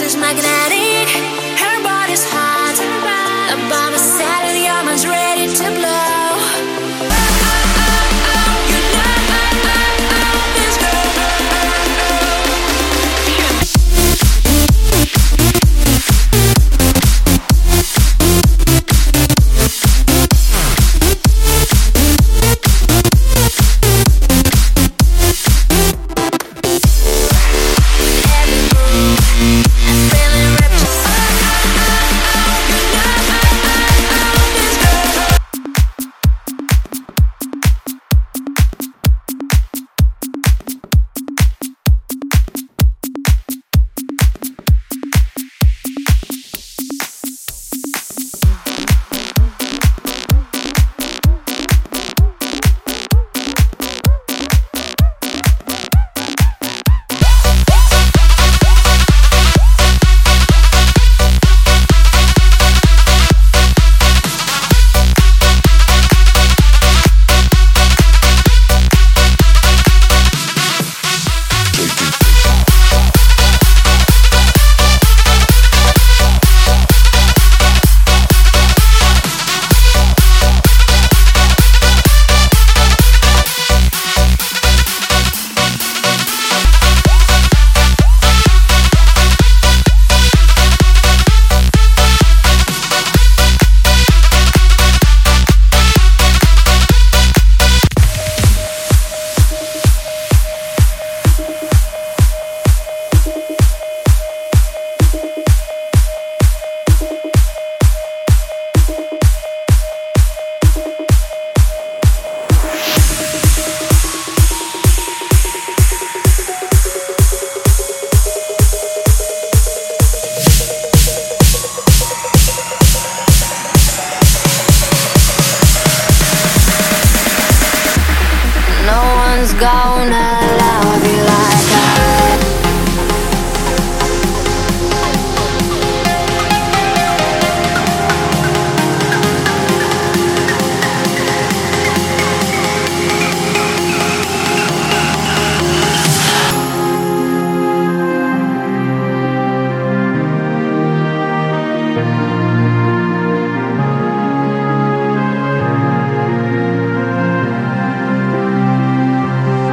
is magnetic. gone